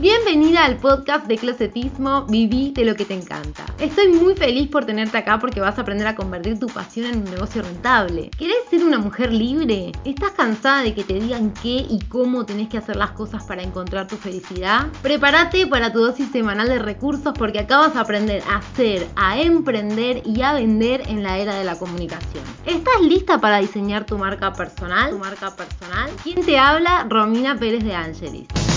Bienvenida al podcast de Closetismo, viví de lo que te encanta. Estoy muy feliz por tenerte acá porque vas a aprender a convertir tu pasión en un negocio rentable. ¿Querés ser una mujer libre? ¿Estás cansada de que te digan qué y cómo tenés que hacer las cosas para encontrar tu felicidad? Prepárate para tu dosis semanal de recursos porque acá vas a aprender a hacer, a emprender y a vender en la era de la comunicación. ¿Estás lista para diseñar tu marca personal? ¿Tu marca personal? ¿Quién te habla? Romina Pérez de Angelis.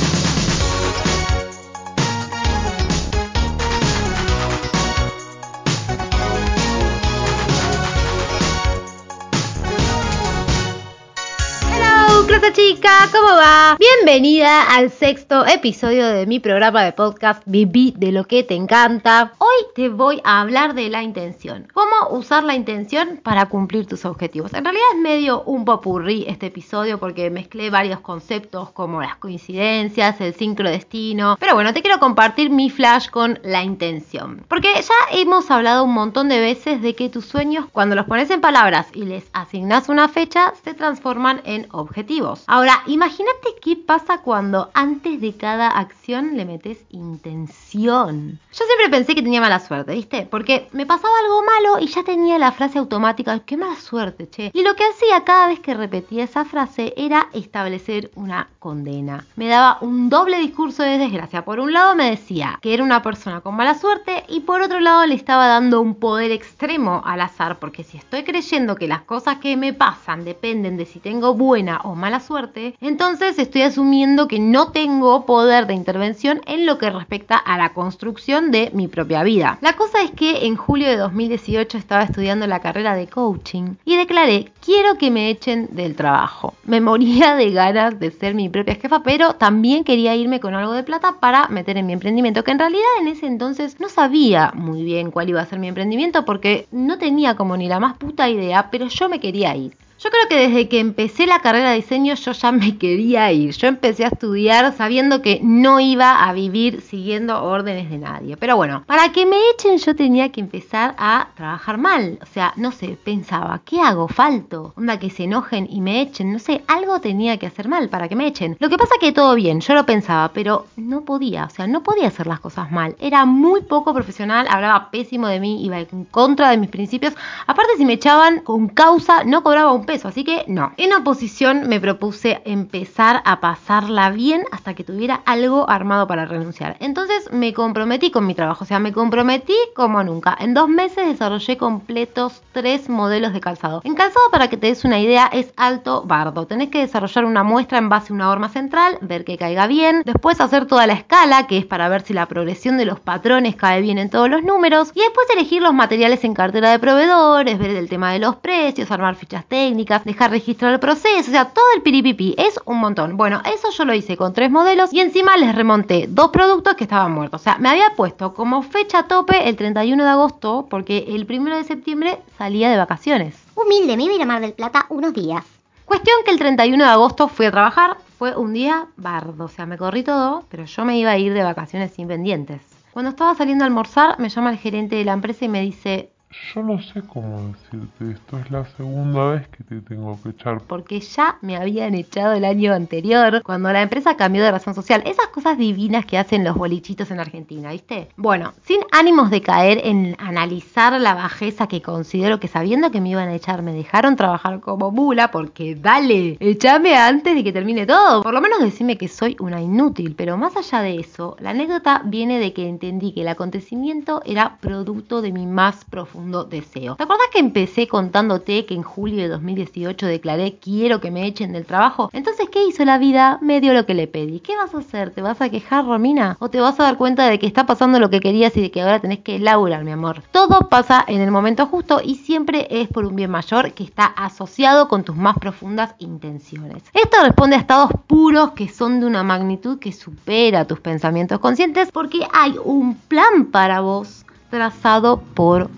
Chica, ¿cómo va? Bienvenida al sexto episodio de mi programa de podcast Viví de lo que te encanta. Hoy te voy a hablar de la intención. ¿Cómo usar la intención para cumplir tus objetivos? En realidad es medio un popurrí este episodio porque mezclé varios conceptos como las coincidencias, el sincrodestino. Pero bueno, te quiero compartir mi flash con la intención. Porque ya hemos hablado un montón de veces de que tus sueños, cuando los pones en palabras y les asignas una fecha, se transforman en objetivos. Ahora, imagínate qué pasa cuando antes de cada acción le metes intención. Yo siempre pensé que tenía mala suerte, ¿viste? Porque me pasaba algo malo y ya tenía la frase automática, qué mala suerte, che. Y lo que hacía cada vez que repetía esa frase era establecer una condena. Me daba un doble discurso de desgracia. Por un lado me decía que era una persona con mala suerte y por otro lado le estaba dando un poder extremo al azar, porque si estoy creyendo que las cosas que me pasan dependen de si tengo buena o mala suerte, entonces estoy asumiendo que no tengo poder de intervención en lo que respecta a la construcción de mi propia vida. La cosa es que en julio de 2018 estaba estudiando la carrera de coaching y declaré, quiero que me echen del trabajo. Me moría de ganas de ser mi propia jefa, pero también quería irme con algo de plata para meter en mi emprendimiento, que en realidad en ese entonces no sabía muy bien cuál iba a ser mi emprendimiento porque no tenía como ni la más puta idea, pero yo me quería ir. Yo creo que desde que empecé la carrera de diseño yo ya me quería ir. Yo empecé a estudiar sabiendo que no iba a vivir siguiendo órdenes de nadie. Pero bueno, para que me echen yo tenía que empezar a trabajar mal. O sea, no sé, pensaba, ¿qué hago? Falto. Onda que se enojen y me echen. No sé, algo tenía que hacer mal para que me echen. Lo que pasa que todo bien, yo lo pensaba, pero no podía. O sea, no podía hacer las cosas mal. Era muy poco profesional, hablaba pésimo de mí, iba en contra de mis principios. Aparte, si me echaban con causa, no cobraba un así que no. En oposición me propuse empezar a pasarla bien hasta que tuviera algo armado para renunciar. Entonces me comprometí con mi trabajo, o sea, me comprometí como nunca. En dos meses desarrollé completos tres modelos de calzado. En calzado, para que te des una idea, es alto bardo. Tenés que desarrollar una muestra en base a una horma central, ver que caiga bien, después hacer toda la escala, que es para ver si la progresión de los patrones cae bien en todos los números, y después elegir los materiales en cartera de proveedores, ver el tema de los precios, armar fichas técnicas dejar registrar el proceso, o sea, todo el piripipi, es un montón. Bueno, eso yo lo hice con tres modelos y encima les remonté dos productos que estaban muertos. O sea, me había puesto como fecha tope el 31 de agosto porque el 1 de septiembre salía de vacaciones. Humilde, me iba a ir a Mar del Plata unos días. Cuestión que el 31 de agosto fui a trabajar, fue un día bardo, o sea, me corrí todo, pero yo me iba a ir de vacaciones sin pendientes. Cuando estaba saliendo a almorzar, me llama el gerente de la empresa y me dice, yo no sé cómo decirte esto, es la segunda vez que te tengo que echar. Porque ya me habían echado el año anterior, cuando la empresa cambió de razón social. Esas cosas divinas que hacen los bolichitos en Argentina, ¿viste? Bueno, sin ánimos de caer en analizar la bajeza que considero que sabiendo que me iban a echar, me dejaron trabajar como mula, porque dale, echame antes de que termine todo. Por lo menos decime que soy una inútil, pero más allá de eso, la anécdota viene de que entendí que el acontecimiento era producto de mi más profundo deseo. ¿Te acordás que empecé contándote que en julio de 2018 declaré quiero que me echen del trabajo? Entonces, ¿qué hizo la vida? Me dio lo que le pedí. ¿Qué vas a hacer? ¿Te vas a quejar, Romina? ¿O te vas a dar cuenta de que está pasando lo que querías y de que ahora tenés que laburar, mi amor? Todo pasa en el momento justo y siempre es por un bien mayor que está asociado con tus más profundas intenciones. Esto responde a estados puros que son de una magnitud que supera tus pensamientos conscientes porque hay un plan para vos trazado por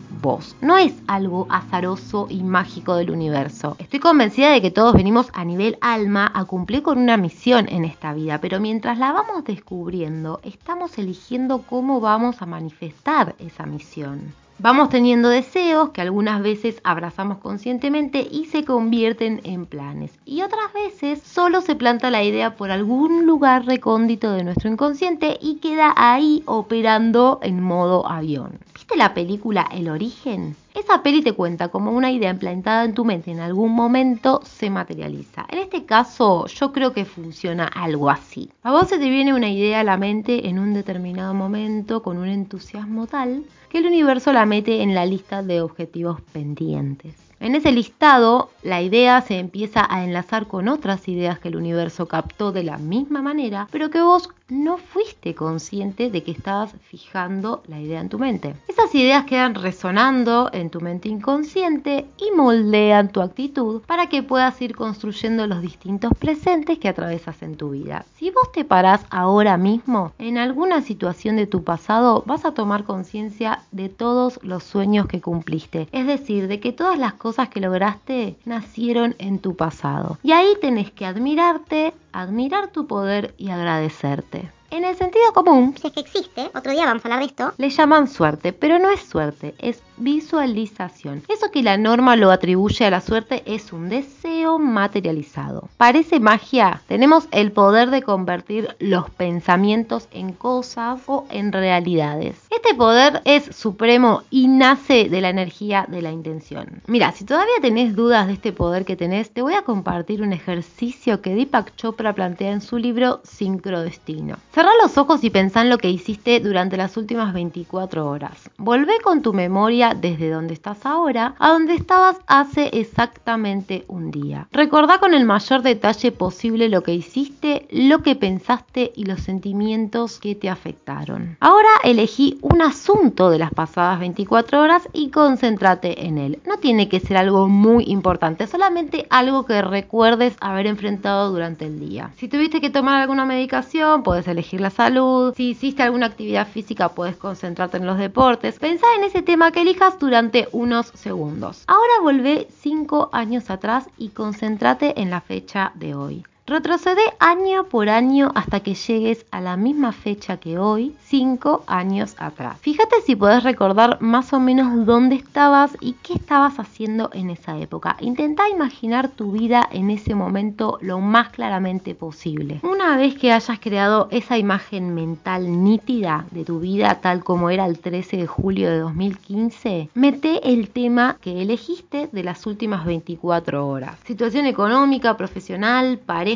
No es algo azaroso y mágico del universo. Estoy convencida de que todos venimos a nivel alma a cumplir con una misión en esta vida, pero mientras la vamos descubriendo, estamos eligiendo cómo vamos a manifestar esa misión. Vamos teniendo deseos que algunas veces abrazamos conscientemente y se convierten en planes. Y otras veces solo se planta la idea por algún lugar recóndito de nuestro inconsciente y queda ahí operando en modo avión. ¿Viste la película El origen? Esa peli te cuenta como una idea implantada en tu mente en algún momento se materializa. En este caso, yo creo que funciona algo así. A vos se te viene una idea a la mente en un determinado momento con un entusiasmo tal que el universo la mete en la lista de objetivos pendientes. En ese listado, la idea se empieza a enlazar con otras ideas que el universo captó de la misma manera, pero que vos no fuiste consciente de que estabas fijando la idea en tu mente. Esas ideas quedan resonando en tu mente inconsciente y moldean tu actitud para que puedas ir construyendo los distintos presentes que atravesas en tu vida. Si vos te parás ahora mismo en alguna situación de tu pasado, vas a tomar conciencia de todos los sueños que cumpliste, es decir, de que todas las cosas que lograste nacieron en tu pasado. Y ahí tenés que admirarte, admirar tu poder y agradecerte. En el sentido común, Si es que existe, otro día vamos a hablar de esto. le llaman suerte, pero no es suerte, es visualización. Eso que la norma lo atribuye a la suerte es un deseo materializado. Parece magia, tenemos el poder de convertir los pensamientos en cosas o en realidades. Este poder es supremo y nace de la energía de la intención. Mira, si todavía tenés dudas de este poder que tenés, te voy a compartir un ejercicio que Deepak Chopra plantea en su libro Sincrodestino. Cerrá los ojos y pensá en lo que hiciste durante las últimas 24 horas. Volvé con tu memoria desde donde estás ahora a donde estabas hace exactamente un día. Recordá con el mayor detalle posible lo que hiciste, lo que pensaste y los sentimientos que te afectaron. Ahora elegí un asunto de las pasadas 24 horas y concéntrate en él. No tiene que ser algo muy importante, solamente algo que recuerdes haber enfrentado durante el día. Si tuviste que tomar alguna medicación, puedes elegir la salud. Si hiciste alguna actividad física, puedes concentrarte en los deportes. Pensá en ese tema que durante unos segundos. Ahora volvé 5 años atrás y concéntrate en la fecha de hoy. Retrocede año por año hasta que llegues a la misma fecha que hoy, 5 años atrás. Fíjate si podés recordar más o menos dónde estabas y qué estabas haciendo en esa época. Intenta imaginar tu vida en ese momento lo más claramente posible. Una vez que hayas creado esa imagen mental nítida de tu vida tal como era el 13 de julio de 2015, mete el tema que elegiste de las últimas 24 horas. Situación económica, profesional, pareja,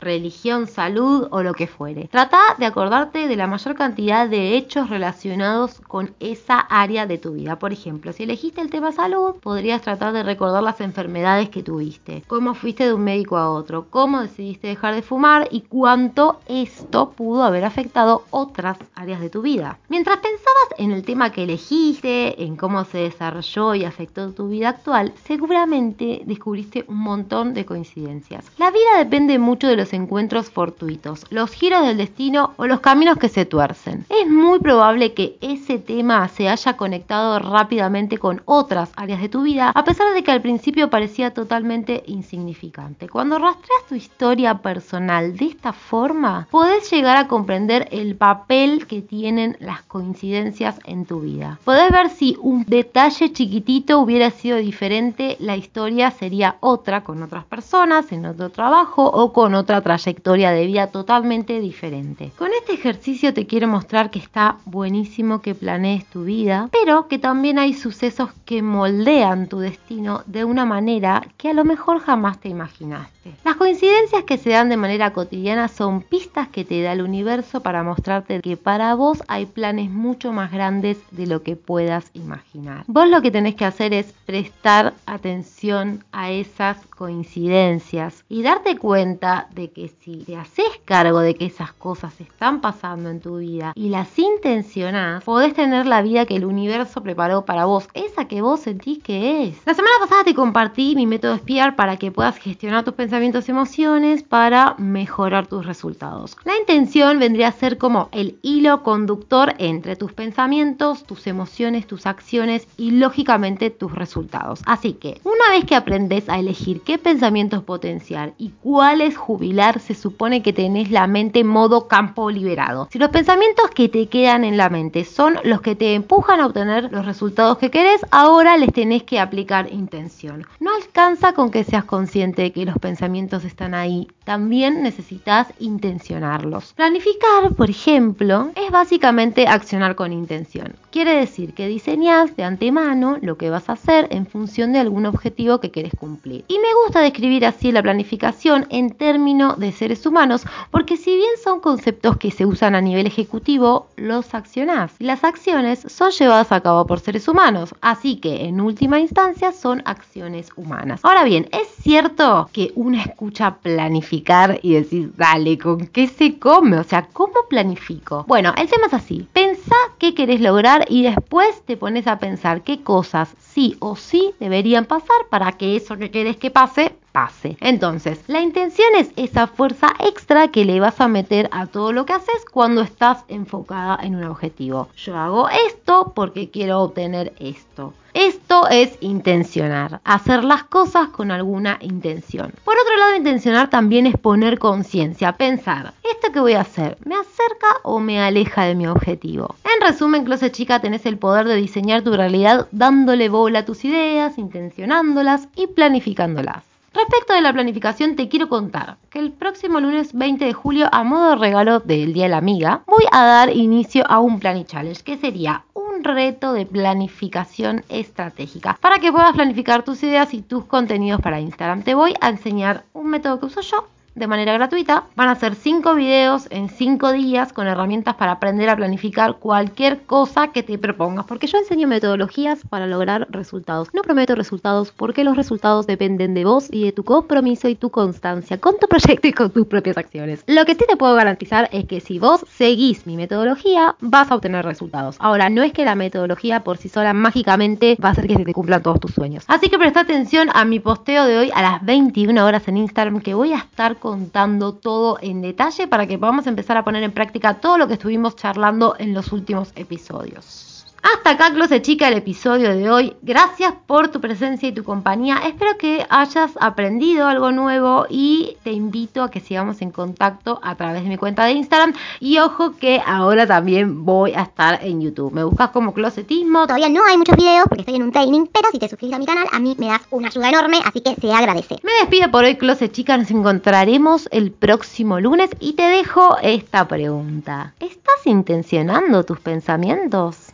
religión, salud o lo que fuere. Trata de acordarte de la mayor cantidad de hechos relacionados con esa área de tu vida. Por ejemplo, si elegiste el tema salud, podrías tratar de recordar las enfermedades que tuviste, cómo fuiste de un médico a otro, cómo decidiste dejar de fumar y cuánto esto pudo haber afectado otras áreas de tu vida. Mientras pensabas en el tema que elegiste, en cómo se desarrolló y afectó tu vida actual, seguramente descubriste un montón de coincidencias. La vida depende mucho de los encuentros fortuitos, los giros del destino o los caminos que se tuercen. Es muy probable que ese tema se haya conectado rápidamente con otras áreas de tu vida, a pesar de que al principio parecía totalmente insignificante. Cuando rastreas tu historia personal de esta forma, podés llegar a comprender el papel que tienen las coincidencias en tu vida. Podés ver si un detalle chiquitito hubiera sido diferente, la historia sería otra con otras personas, en otro trabajo o con otra trayectoria de vida totalmente diferente. Con este ejercicio te quiero mostrar que está buenísimo que planees tu vida, pero que también hay sucesos que moldean tu destino de una manera que a lo mejor jamás te imaginaste. Las coincidencias que se dan de manera cotidiana son pistas que te da el universo para mostrarte que para vos hay planes mucho más grandes de lo que puedas imaginar. Vos lo que tenés que hacer es prestar atención a esas coincidencias y darte cuenta de que si te haces cargo de que esas cosas están pasando en tu vida y las intencionás, podés tener la vida que el universo preparó para vos, esa que vos sentís que es. La semana pasada te compartí mi método espiar para que puedas gestionar tus pensamientos y emociones para mejorar tu tus resultados. La intención vendría a ser como el hilo conductor entre tus pensamientos, tus emociones, tus acciones y lógicamente tus resultados. Así que una vez que aprendes a elegir qué pensamientos potenciar y cuáles jubilar, se supone que tenés la mente en modo campo liberado. Si los pensamientos que te quedan en la mente son los que te empujan a obtener los resultados que querés, ahora les tenés que aplicar intención. No alcanza con que seas consciente de que los pensamientos están ahí, también necesitas intencionarlos. Planificar, por ejemplo, es básicamente accionar con intención. Quiere decir que diseñas de antemano lo que vas a hacer en función de algún objetivo que quieres cumplir. Y me gusta describir así la planificación en términos de seres humanos, porque si bien son conceptos que se usan a nivel ejecutivo, los accionás. Las acciones son llevadas a cabo por seres humanos, así que en última instancia son acciones humanas. Ahora bien, es cierto que uno escucha planificar y decir, dale, ¿con qué se come? O sea, ¿cómo planifico? Bueno, el tema es así. Pensá qué querés lograr y después te pones a pensar qué cosas sí o sí deberían pasar para que eso que querés que pase pase. Entonces, la intención es esa fuerza extra que le vas a meter a todo lo que haces cuando estás enfocada en un objetivo. Yo hago esto porque quiero obtener esto. Esto es intencionar, hacer las cosas con alguna intención. Por otro lado, intencionar también es poner conciencia, pensar, ¿esto que voy a hacer me acerca o me aleja de mi objetivo? En resumen, Closet Chica, tenés el poder de diseñar tu realidad dándole bola a tus ideas, intencionándolas y planificándolas. Respecto de la planificación, te quiero contar que el próximo lunes 20 de julio, a modo de regalo del Día de la Amiga, voy a dar inicio a un Planning Challenge, que sería un reto de planificación estratégica para que puedas planificar tus ideas y tus contenidos para Instagram. Te voy a enseñar un método que uso yo de manera gratuita. Van a ser 5 videos en 5 días con herramientas para aprender a planificar cualquier cosa que te propongas. Porque yo enseño metodologías para lograr resultados. No prometo resultados porque los resultados dependen de vos y de tu compromiso y tu constancia con tu proyecto y con tus propias acciones. Lo que sí te puedo garantizar es que si vos seguís mi metodología, vas a obtener resultados. Ahora, no es que la metodología por sí sola mágicamente va a hacer que se te cumplan todos tus sueños. Así que presta atención a mi posteo de hoy a las 21 horas en Instagram que voy a estar contando todo en detalle para que podamos empezar a poner en práctica todo lo que estuvimos charlando en los últimos episodios. Hasta acá, Closet Chica, el episodio de hoy. Gracias por tu presencia y tu compañía. Espero que hayas aprendido algo nuevo y te invito a que sigamos en contacto a través de mi cuenta de Instagram. Y ojo que ahora también voy a estar en YouTube. Me buscas como Closetismo. Todavía no hay muchos videos porque estoy en un training, pero si te suscribes a mi canal, a mí me das una ayuda enorme, así que se agradece. Me despido por hoy, Closet Chica. Nos encontraremos el próximo lunes y te dejo esta pregunta. ¿Estás intencionando tus pensamientos?